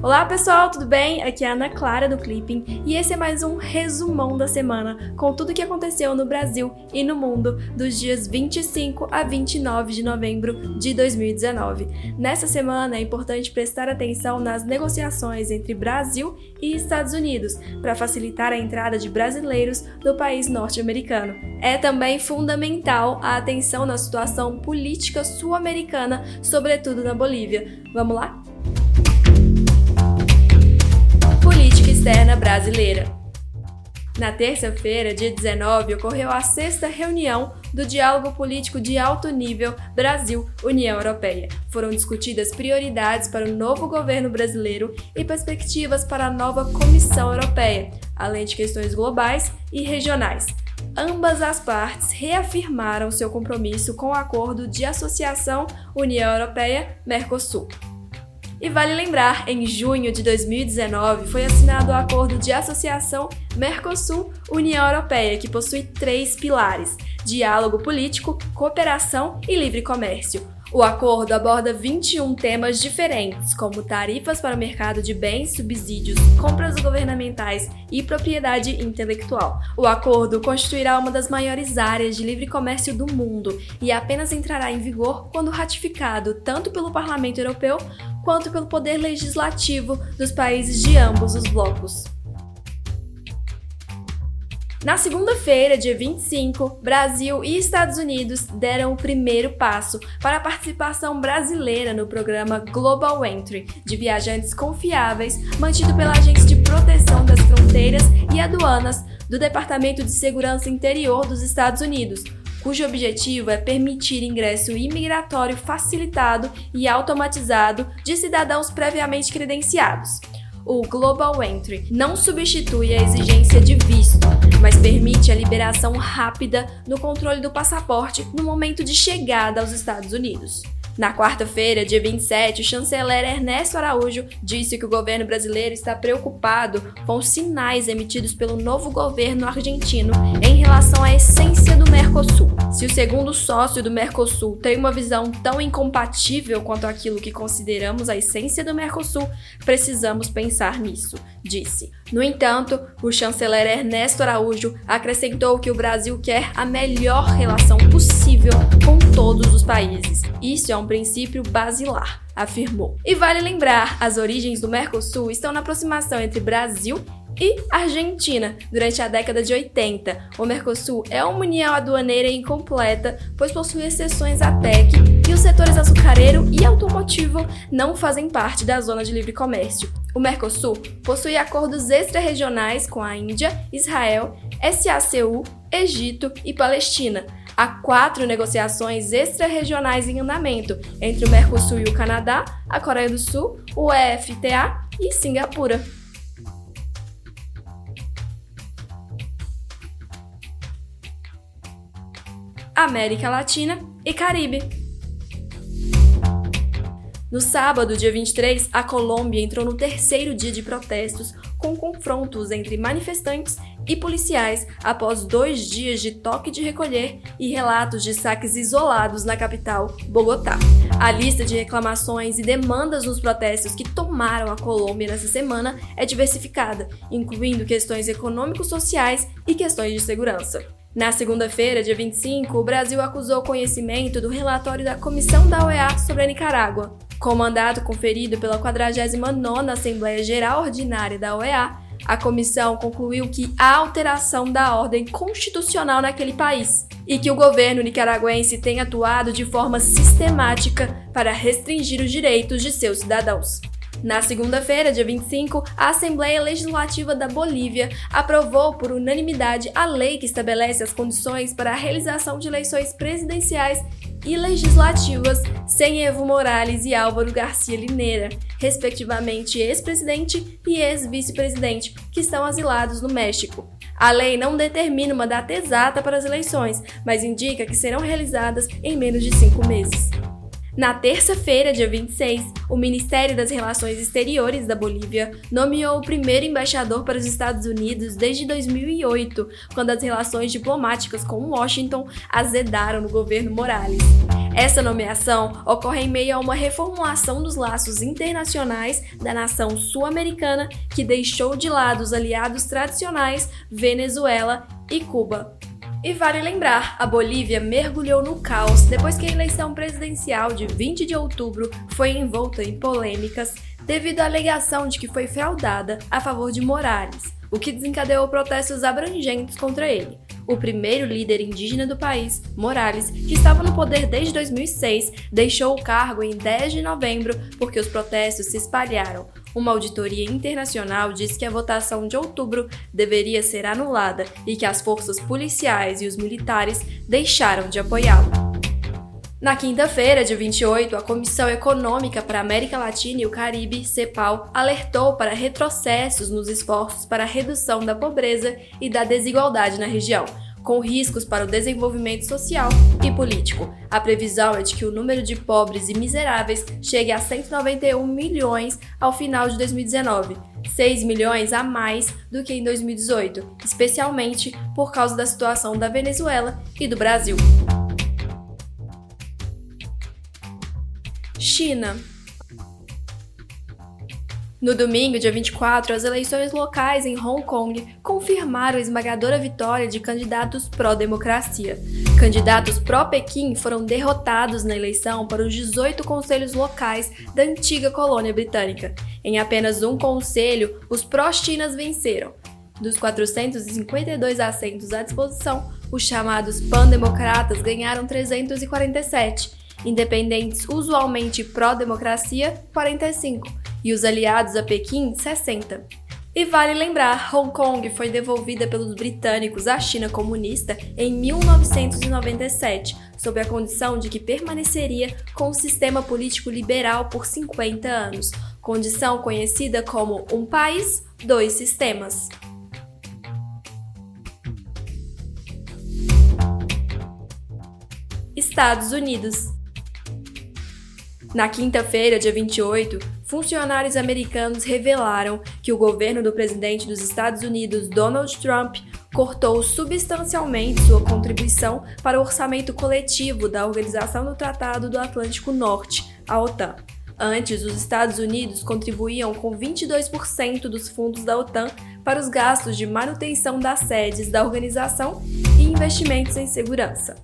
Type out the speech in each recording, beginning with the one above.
Olá pessoal, tudo bem? Aqui é a Ana Clara do Clipping e esse é mais um resumão da semana com tudo o que aconteceu no Brasil e no mundo dos dias 25 a 29 de novembro de 2019. Nessa semana é importante prestar atenção nas negociações entre Brasil e Estados Unidos para facilitar a entrada de brasileiros no país norte-americano. É também fundamental a atenção na situação política sul-americana, sobretudo na Bolívia. Vamos lá? Externa brasileira. Na terça-feira, dia 19, ocorreu a sexta reunião do Diálogo Político de Alto Nível Brasil-União Europeia. Foram discutidas prioridades para o novo governo brasileiro e perspectivas para a nova Comissão Europeia, além de questões globais e regionais. Ambas as partes reafirmaram seu compromisso com o Acordo de Associação União Europeia-Mercosul. E vale lembrar, em junho de 2019 foi assinado o Acordo de Associação Mercosul-União Europeia, que possui três pilares: diálogo político, cooperação e livre comércio. O acordo aborda 21 temas diferentes, como tarifas para o mercado de bens, subsídios, compras governamentais e propriedade intelectual. O acordo constituirá uma das maiores áreas de livre comércio do mundo e apenas entrará em vigor quando ratificado tanto pelo Parlamento Europeu quanto pelo poder legislativo dos países de ambos os blocos. Na segunda-feira, dia 25, Brasil e Estados Unidos deram o primeiro passo para a participação brasileira no programa Global Entry de viajantes confiáveis, mantido pela Agência de Proteção das Fronteiras e Aduanas do Departamento de Segurança Interior dos Estados Unidos, cujo objetivo é permitir ingresso imigratório facilitado e automatizado de cidadãos previamente credenciados o Global Entry não substitui a exigência de visto, mas permite a liberação rápida no controle do passaporte no momento de chegada aos Estados Unidos. Na quarta-feira, dia 27, o chanceler Ernesto Araújo disse que o governo brasileiro está preocupado com os sinais emitidos pelo novo governo argentino em relação à essência do Mercosul. Se o segundo sócio do Mercosul tem uma visão tão incompatível quanto aquilo que consideramos a essência do Mercosul, precisamos pensar nisso, disse. No entanto, o chanceler Ernesto Araújo acrescentou que o Brasil quer a melhor relação possível com todos os países. Isso é um princípio basilar, afirmou. E vale lembrar, as origens do Mercosul estão na aproximação entre Brasil e Argentina durante a década de 80. O Mercosul é uma união aduaneira incompleta, pois possui exceções à TEC e os setores açucareiro e automotivo não fazem parte da zona de livre comércio. O Mercosul possui acordos extra-regionais com a Índia, Israel, SACU, Egito e Palestina, há quatro negociações extra-regionais em andamento entre o Mercosul e o Canadá, a Coreia do Sul, o EFTA e Singapura. América Latina e Caribe. No sábado, dia 23, a Colômbia entrou no terceiro dia de protestos com confrontos entre manifestantes e policiais após dois dias de toque de recolher e relatos de saques isolados na capital, Bogotá. A lista de reclamações e demandas nos protestos que tomaram a Colômbia nessa semana é diversificada, incluindo questões econômico-sociais e questões de segurança. Na segunda-feira, dia 25, o Brasil acusou conhecimento do relatório da Comissão da OEA sobre a Nicarágua. Com mandato conferido pela 49ª Assembleia Geral Ordinária da OEA, a comissão concluiu que há alteração da ordem constitucional naquele país e que o governo nicaragüense tem atuado de forma sistemática para restringir os direitos de seus cidadãos. Na segunda-feira, dia 25, a Assembleia Legislativa da Bolívia aprovou por unanimidade a lei que estabelece as condições para a realização de eleições presidenciais e legislativas sem Evo Morales e Álvaro Garcia Lineira, respectivamente ex-presidente e ex-vice-presidente, que estão asilados no México. A lei não determina uma data exata para as eleições, mas indica que serão realizadas em menos de cinco meses. Na terça-feira, dia 26, o Ministério das Relações Exteriores da Bolívia nomeou o primeiro embaixador para os Estados Unidos desde 2008, quando as relações diplomáticas com Washington azedaram no governo Morales. Essa nomeação ocorre em meio a uma reformulação dos laços internacionais da nação sul-americana que deixou de lado os aliados tradicionais Venezuela e Cuba. E vale lembrar, a Bolívia mergulhou no caos depois que a eleição presidencial de 20 de outubro foi envolta em polêmicas devido à alegação de que foi fraudada a favor de Morales, o que desencadeou protestos abrangentes contra ele. O primeiro líder indígena do país, Morales, que estava no poder desde 2006, deixou o cargo em 10 de novembro porque os protestos se espalharam. Uma auditoria internacional diz que a votação de outubro deveria ser anulada e que as forças policiais e os militares deixaram de apoiá-lo. Na quinta-feira, dia 28, a Comissão Econômica para a América Latina e o Caribe, CEPAL, alertou para retrocessos nos esforços para a redução da pobreza e da desigualdade na região, com riscos para o desenvolvimento social e político. A previsão é de que o número de pobres e miseráveis chegue a 191 milhões ao final de 2019, 6 milhões a mais do que em 2018, especialmente por causa da situação da Venezuela e do Brasil. China. No domingo, dia 24, as eleições locais em Hong Kong confirmaram a esmagadora vitória de candidatos pró-democracia. Candidatos pró-Pequim foram derrotados na eleição para os 18 conselhos locais da antiga colônia britânica. Em apenas um conselho, os pró-Chinas venceram. Dos 452 assentos à disposição, os chamados pan-democratas ganharam 347 independentes usualmente pró-democracia, 45, e os aliados a Pequim, 60. E vale lembrar, Hong Kong foi devolvida pelos britânicos à China comunista em 1997, sob a condição de que permaneceria com o sistema político liberal por 50 anos, condição conhecida como um país, dois sistemas. Estados Unidos na quinta-feira, dia 28, funcionários americanos revelaram que o governo do presidente dos Estados Unidos, Donald Trump, cortou substancialmente sua contribuição para o orçamento coletivo da Organização do Tratado do Atlântico Norte, a OTAN. Antes, os Estados Unidos contribuíam com 22% dos fundos da OTAN para os gastos de manutenção das sedes da organização e investimentos em segurança.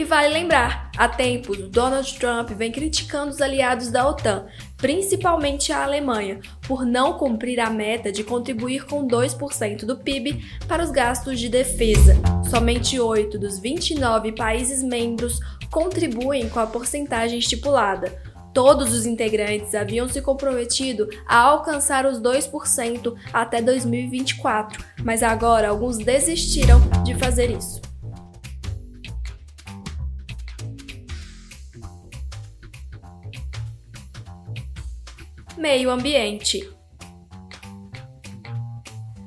E vale lembrar, há tempos, Donald Trump vem criticando os aliados da OTAN, principalmente a Alemanha, por não cumprir a meta de contribuir com 2% do PIB para os gastos de defesa. Somente 8 dos 29 países membros contribuem com a porcentagem estipulada. Todos os integrantes haviam se comprometido a alcançar os 2% até 2024, mas agora alguns desistiram de fazer isso. Meio ambiente.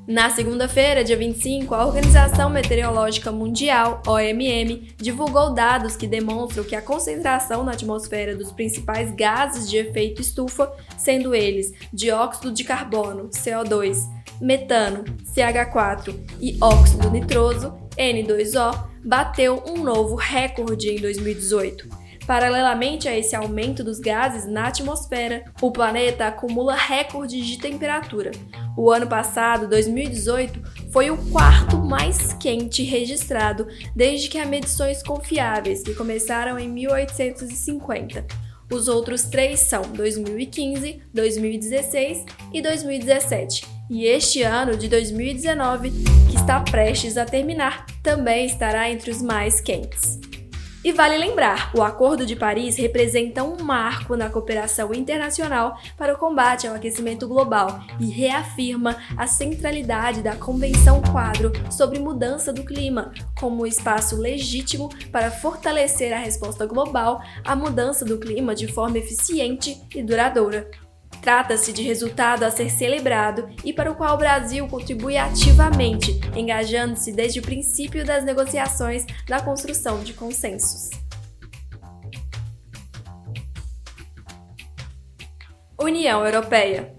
Na segunda-feira, dia 25, a Organização Meteorológica Mundial, OMM, divulgou dados que demonstram que a concentração na atmosfera dos principais gases de efeito estufa, sendo eles dióxido de carbono, CO2, metano, CH4 e óxido nitroso, N2O, bateu um novo recorde em 2018. Paralelamente a esse aumento dos gases na atmosfera, o planeta acumula recordes de temperatura. O ano passado, 2018, foi o quarto mais quente registrado desde que há medições confiáveis, que começaram em 1850. Os outros três são 2015, 2016 e 2017. E este ano de 2019, que está prestes a terminar, também estará entre os mais quentes. E vale lembrar, o Acordo de Paris representa um marco na cooperação internacional para o combate ao aquecimento global e reafirma a centralidade da Convenção Quadro sobre Mudança do Clima como espaço legítimo para fortalecer a resposta global à mudança do clima de forma eficiente e duradoura. Trata-se de resultado a ser celebrado e para o qual o Brasil contribui ativamente, engajando-se desde o princípio das negociações na construção de consensos. União Europeia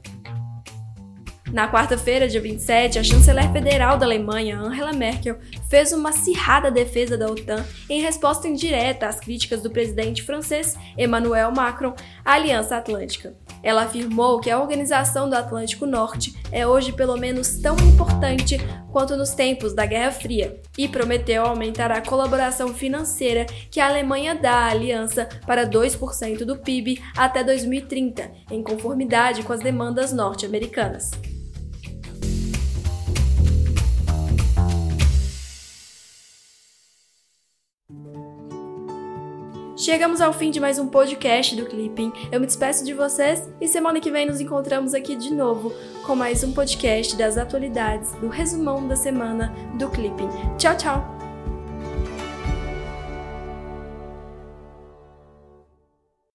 Na quarta-feira, dia 27, a chanceler federal da Alemanha, Angela Merkel, fez uma acirrada defesa da OTAN em resposta indireta às críticas do presidente francês Emmanuel Macron à Aliança Atlântica. Ela afirmou que a Organização do Atlântico Norte é hoje pelo menos tão importante quanto nos tempos da Guerra Fria e prometeu aumentar a colaboração financeira que a Alemanha dá à aliança para 2% do PIB até 2030, em conformidade com as demandas norte-americanas. Chegamos ao fim de mais um podcast do Clipping. Eu me despeço de vocês e semana que vem nos encontramos aqui de novo com mais um podcast das atualidades do resumão da semana do Clipping. Tchau, tchau!